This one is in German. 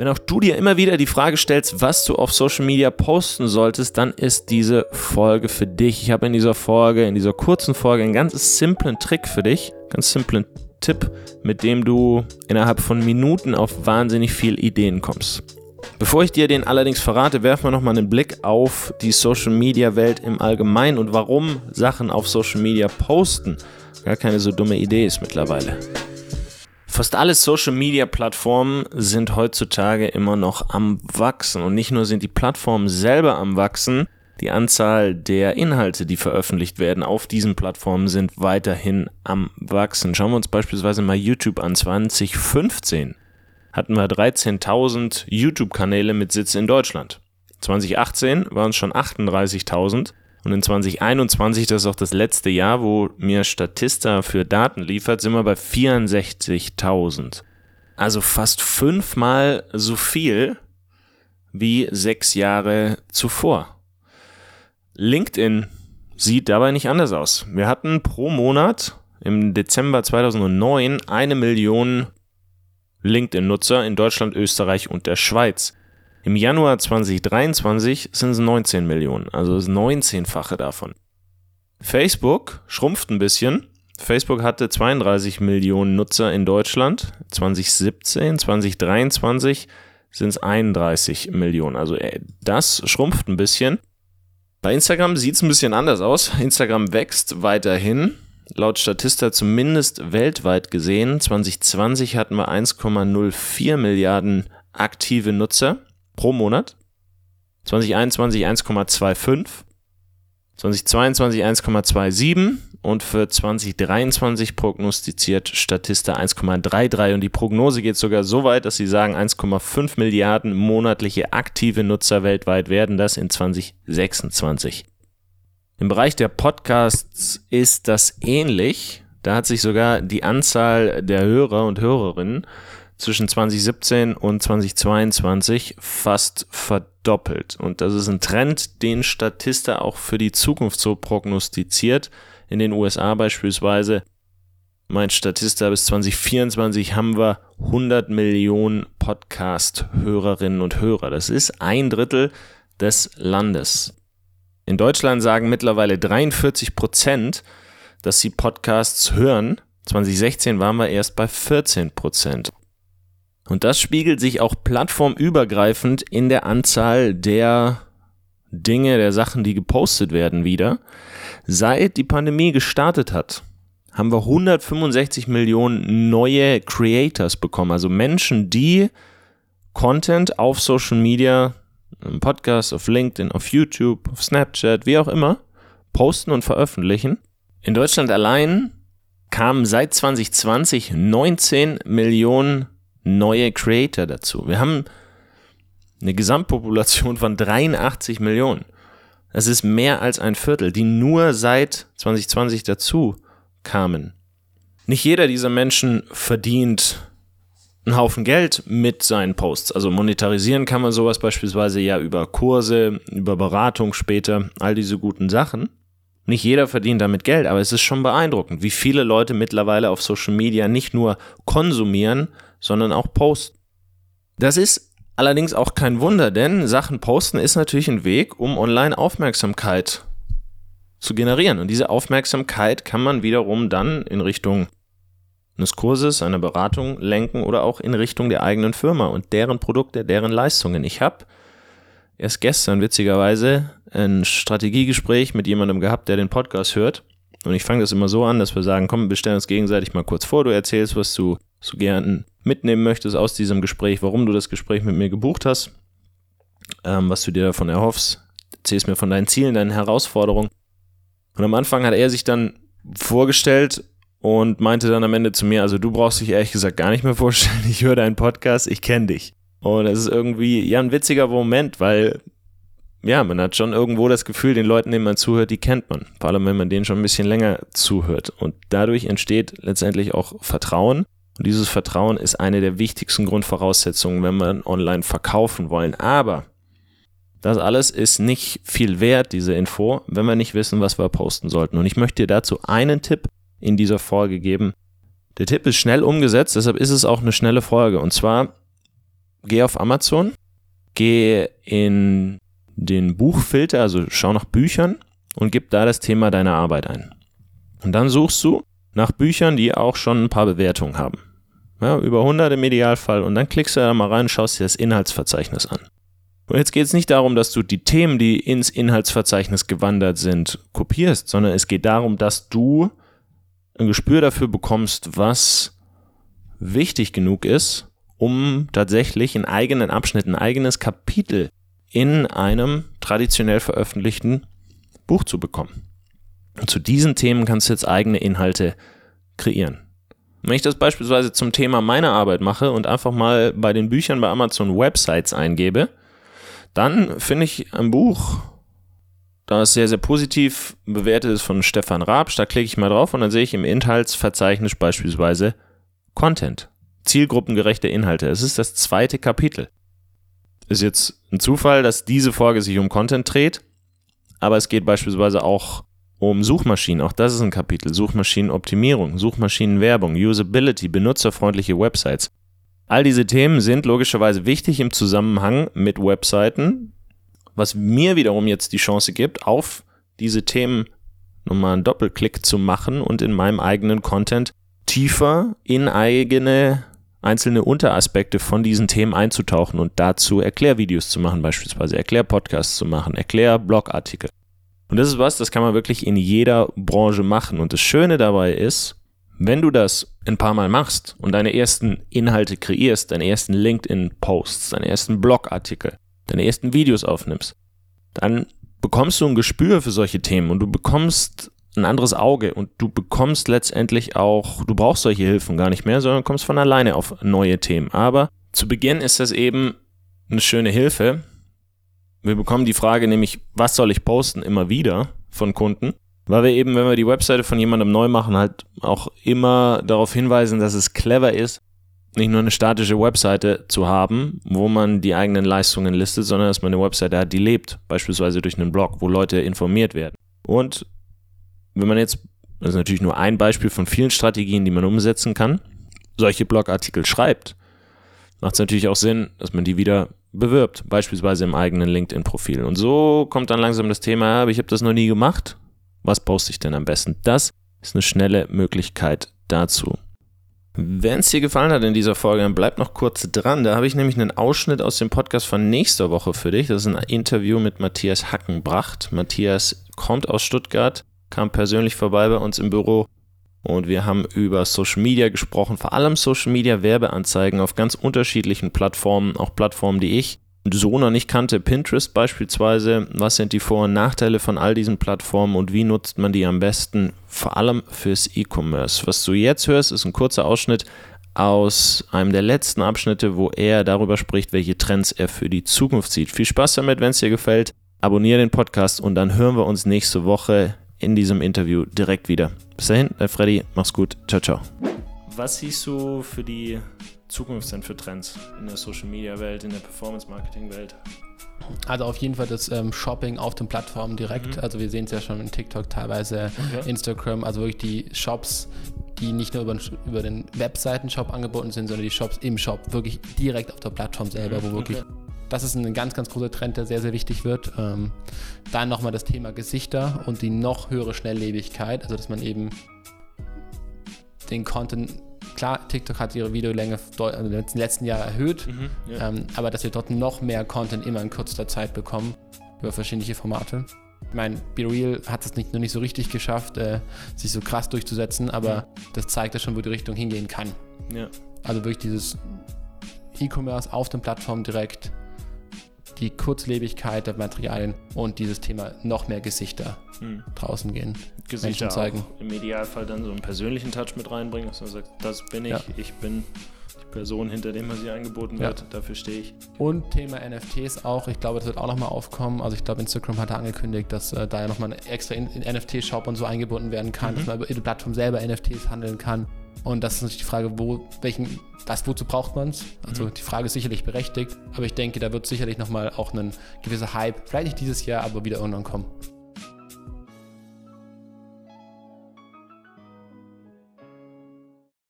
Wenn auch du dir immer wieder die Frage stellst, was du auf Social Media posten solltest, dann ist diese Folge für dich. Ich habe in dieser Folge, in dieser kurzen Folge, einen ganz simplen Trick für dich, ganz simplen Tipp, mit dem du innerhalb von Minuten auf wahnsinnig viel Ideen kommst. Bevor ich dir den allerdings verrate, werfen wir nochmal einen Blick auf die Social Media Welt im Allgemeinen und warum Sachen auf Social Media posten gar keine so dumme Idee ist mittlerweile. Fast alle Social-Media-Plattformen sind heutzutage immer noch am Wachsen. Und nicht nur sind die Plattformen selber am Wachsen, die Anzahl der Inhalte, die veröffentlicht werden auf diesen Plattformen, sind weiterhin am Wachsen. Schauen wir uns beispielsweise mal YouTube an. 2015 hatten wir 13.000 YouTube-Kanäle mit Sitz in Deutschland. 2018 waren es schon 38.000 und in 2021, das ist auch das letzte Jahr, wo mir Statista für Daten liefert, sind wir bei 64.000. Also fast fünfmal so viel wie sechs Jahre zuvor. LinkedIn sieht dabei nicht anders aus. Wir hatten pro Monat im Dezember 2009 eine Million LinkedIn-Nutzer in Deutschland, Österreich und der Schweiz. Im Januar 2023 sind es 19 Millionen, also das 19-fache davon. Facebook schrumpft ein bisschen. Facebook hatte 32 Millionen Nutzer in Deutschland. 2017, 2023 sind es 31 Millionen. Also äh, das schrumpft ein bisschen. Bei Instagram sieht es ein bisschen anders aus. Instagram wächst weiterhin. Laut Statista zumindest weltweit gesehen. 2020 hatten wir 1,04 Milliarden aktive Nutzer pro Monat. 2021 1,25. 2022 1,27 und für 2023 prognostiziert Statista 1,33 und die Prognose geht sogar so weit, dass sie sagen 1,5 Milliarden monatliche aktive Nutzer weltweit werden das in 2026. Im Bereich der Podcasts ist das ähnlich. Da hat sich sogar die Anzahl der Hörer und Hörerinnen zwischen 2017 und 2022 fast verdoppelt. Und das ist ein Trend, den Statista auch für die Zukunft so prognostiziert. In den USA beispielsweise meint Statista bis 2024 haben wir 100 Millionen Podcast-Hörerinnen und Hörer. Das ist ein Drittel des Landes. In Deutschland sagen mittlerweile 43 Prozent, dass sie Podcasts hören. 2016 waren wir erst bei 14 Prozent. Und das spiegelt sich auch plattformübergreifend in der Anzahl der Dinge, der Sachen, die gepostet werden, wieder. Seit die Pandemie gestartet hat, haben wir 165 Millionen neue Creators bekommen, also Menschen, die Content auf Social Media, im Podcast, auf LinkedIn, auf YouTube, auf Snapchat, wie auch immer, posten und veröffentlichen. In Deutschland allein kamen seit 2020 19 Millionen neue Creator dazu. Wir haben eine Gesamtpopulation von 83 Millionen. Das ist mehr als ein Viertel, die nur seit 2020 dazu kamen. Nicht jeder dieser Menschen verdient einen Haufen Geld mit seinen Posts. Also monetarisieren kann man sowas beispielsweise ja über Kurse, über Beratung später, all diese guten Sachen. Nicht jeder verdient damit Geld, aber es ist schon beeindruckend, wie viele Leute mittlerweile auf Social Media nicht nur konsumieren, sondern auch posten. Das ist allerdings auch kein Wunder, denn Sachen posten ist natürlich ein Weg, um online Aufmerksamkeit zu generieren. Und diese Aufmerksamkeit kann man wiederum dann in Richtung eines Kurses, einer Beratung lenken oder auch in Richtung der eigenen Firma und deren Produkte, deren Leistungen. Ich habe erst gestern witzigerweise ein Strategiegespräch mit jemandem gehabt, der den Podcast hört. Und ich fange das immer so an, dass wir sagen, komm, wir stellen uns gegenseitig mal kurz vor, du erzählst, was du so gern mitnehmen möchtest aus diesem Gespräch, warum du das Gespräch mit mir gebucht hast, ähm, was du dir davon erhoffst, erzählst mir von deinen Zielen, deinen Herausforderungen. Und am Anfang hat er sich dann vorgestellt und meinte dann am Ende zu mir, also du brauchst dich ehrlich gesagt gar nicht mehr vorstellen, ich höre deinen Podcast, ich kenne dich. Und es ist irgendwie, ja, ein witziger Moment, weil, ja, man hat schon irgendwo das Gefühl, den Leuten, denen man zuhört, die kennt man. Vor allem, wenn man denen schon ein bisschen länger zuhört. Und dadurch entsteht letztendlich auch Vertrauen. Und dieses Vertrauen ist eine der wichtigsten Grundvoraussetzungen, wenn wir online verkaufen wollen. Aber das alles ist nicht viel wert, diese Info, wenn wir nicht wissen, was wir posten sollten. Und ich möchte dir dazu einen Tipp in dieser Folge geben. Der Tipp ist schnell umgesetzt, deshalb ist es auch eine schnelle Folge. Und zwar geh auf Amazon, geh in den Buchfilter, also schau nach Büchern und gib da das Thema deiner Arbeit ein. Und dann suchst du nach Büchern, die auch schon ein paar Bewertungen haben. Ja, über 100 im Idealfall. Und dann klickst du da mal rein und schaust dir das Inhaltsverzeichnis an. Und jetzt geht es nicht darum, dass du die Themen, die ins Inhaltsverzeichnis gewandert sind, kopierst, sondern es geht darum, dass du ein Gespür dafür bekommst, was wichtig genug ist, um tatsächlich einen eigenen Abschnitt, ein eigenes Kapitel in einem traditionell veröffentlichten Buch zu bekommen. Und zu diesen Themen kannst du jetzt eigene Inhalte kreieren. Wenn ich das beispielsweise zum Thema meiner Arbeit mache und einfach mal bei den Büchern bei Amazon Websites eingebe, dann finde ich ein Buch, das sehr, sehr positiv bewertet ist von Stefan Rabsch. Da klicke ich mal drauf und dann sehe ich im Inhaltsverzeichnis beispielsweise Content. Zielgruppengerechte Inhalte. Es ist das zweite Kapitel. Ist jetzt ein Zufall, dass diese Folge sich um Content dreht, aber es geht beispielsweise auch um Suchmaschinen. Auch das ist ein Kapitel. Suchmaschinenoptimierung, Suchmaschinenwerbung, Usability, benutzerfreundliche Websites. All diese Themen sind logischerweise wichtig im Zusammenhang mit Webseiten, was mir wiederum jetzt die Chance gibt, auf diese Themen nochmal einen Doppelklick zu machen und in meinem eigenen Content tiefer in eigene einzelne Unteraspekte von diesen Themen einzutauchen und dazu Erklärvideos zu machen, beispielsweise Erklärpodcasts zu machen, Erklärblogartikel. Und das ist was, das kann man wirklich in jeder Branche machen. Und das Schöne dabei ist, wenn du das ein paar Mal machst und deine ersten Inhalte kreierst, deine ersten LinkedIn-Posts, deine ersten Blogartikel, deine ersten Videos aufnimmst, dann bekommst du ein Gespür für solche Themen und du bekommst ein anderes Auge und du bekommst letztendlich auch, du brauchst solche Hilfen gar nicht mehr, sondern kommst von alleine auf neue Themen. Aber zu Beginn ist das eben eine schöne Hilfe, wir bekommen die Frage nämlich, was soll ich posten, immer wieder von Kunden, weil wir eben, wenn wir die Webseite von jemandem neu machen, halt auch immer darauf hinweisen, dass es clever ist, nicht nur eine statische Webseite zu haben, wo man die eigenen Leistungen listet, sondern dass man eine Webseite hat, die lebt, beispielsweise durch einen Blog, wo Leute informiert werden. Und wenn man jetzt, das ist natürlich nur ein Beispiel von vielen Strategien, die man umsetzen kann, solche Blogartikel schreibt, macht es natürlich auch Sinn, dass man die wieder bewirbt, beispielsweise im eigenen LinkedIn-Profil. Und so kommt dann langsam das Thema, aber ich habe das noch nie gemacht. Was poste ich denn am besten? Das ist eine schnelle Möglichkeit dazu. Wenn es dir gefallen hat in dieser Folge, dann bleib noch kurz dran. Da habe ich nämlich einen Ausschnitt aus dem Podcast von nächster Woche für dich. Das ist ein Interview mit Matthias Hackenbracht. Matthias kommt aus Stuttgart, kam persönlich vorbei bei uns im Büro und wir haben über Social Media gesprochen, vor allem Social Media Werbeanzeigen auf ganz unterschiedlichen Plattformen, auch Plattformen, die ich so noch nicht kannte. Pinterest beispielsweise. Was sind die Vor- und Nachteile von all diesen Plattformen und wie nutzt man die am besten? Vor allem fürs E-Commerce. Was du jetzt hörst, ist ein kurzer Ausschnitt aus einem der letzten Abschnitte, wo er darüber spricht, welche Trends er für die Zukunft sieht. Viel Spaß damit, wenn es dir gefällt. Abonniere den Podcast und dann hören wir uns nächste Woche in diesem Interview direkt wieder. Bis dahin, äh Freddy, mach's gut. Ciao, ciao. Was siehst du für die Zukunft denn für Trends in der Social Media Welt, in der Performance Marketing Welt? Also auf jeden Fall das ähm, Shopping auf den Plattformen direkt. Mhm. Also wir sehen es ja schon in TikTok teilweise, okay. Instagram, also wirklich die Shops, die nicht nur über, über den Webseiten-Shop angeboten sind, sondern die Shops im Shop wirklich direkt auf der Plattform selber, wo wirklich okay. Das ist ein ganz, ganz großer Trend, der sehr, sehr wichtig wird. Ähm, dann nochmal das Thema Gesichter und die noch höhere Schnelllebigkeit, also dass man eben den Content, klar, TikTok hat ihre Videolänge also im letzten Jahr erhöht, mhm, ja. ähm, aber dass wir dort noch mehr Content immer in kürzester Zeit bekommen über verschiedene Formate. Ich meine, Be Real hat es nicht, noch nicht so richtig geschafft, äh, sich so krass durchzusetzen, aber ja. das zeigt ja schon, wo die Richtung hingehen kann. Ja. Also wirklich dieses E-Commerce auf den Plattformen direkt die Kurzlebigkeit der Materialien und dieses Thema noch mehr Gesichter hm. draußen gehen. Gesichter zeigen. im Idealfall dann so einen persönlichen Touch mit reinbringen, dass man sagt, das bin ich, ja. ich bin die Person, hinter dem sie angeboten wird, ja. dafür stehe ich. Und Thema NFTs auch, ich glaube, das wird auch nochmal aufkommen. Also ich glaube, Instagram hat angekündigt, dass äh, da ja nochmal ein extra NFT-Shop und so eingebunden werden kann, mhm. dass man über die Plattform selber NFTs handeln kann. Und das ist natürlich die Frage, wo, welchen, das, wozu braucht man es? Also mhm. die Frage ist sicherlich berechtigt, aber ich denke, da wird sicherlich nochmal auch ein gewisser Hype, vielleicht nicht dieses Jahr, aber wieder irgendwann kommen.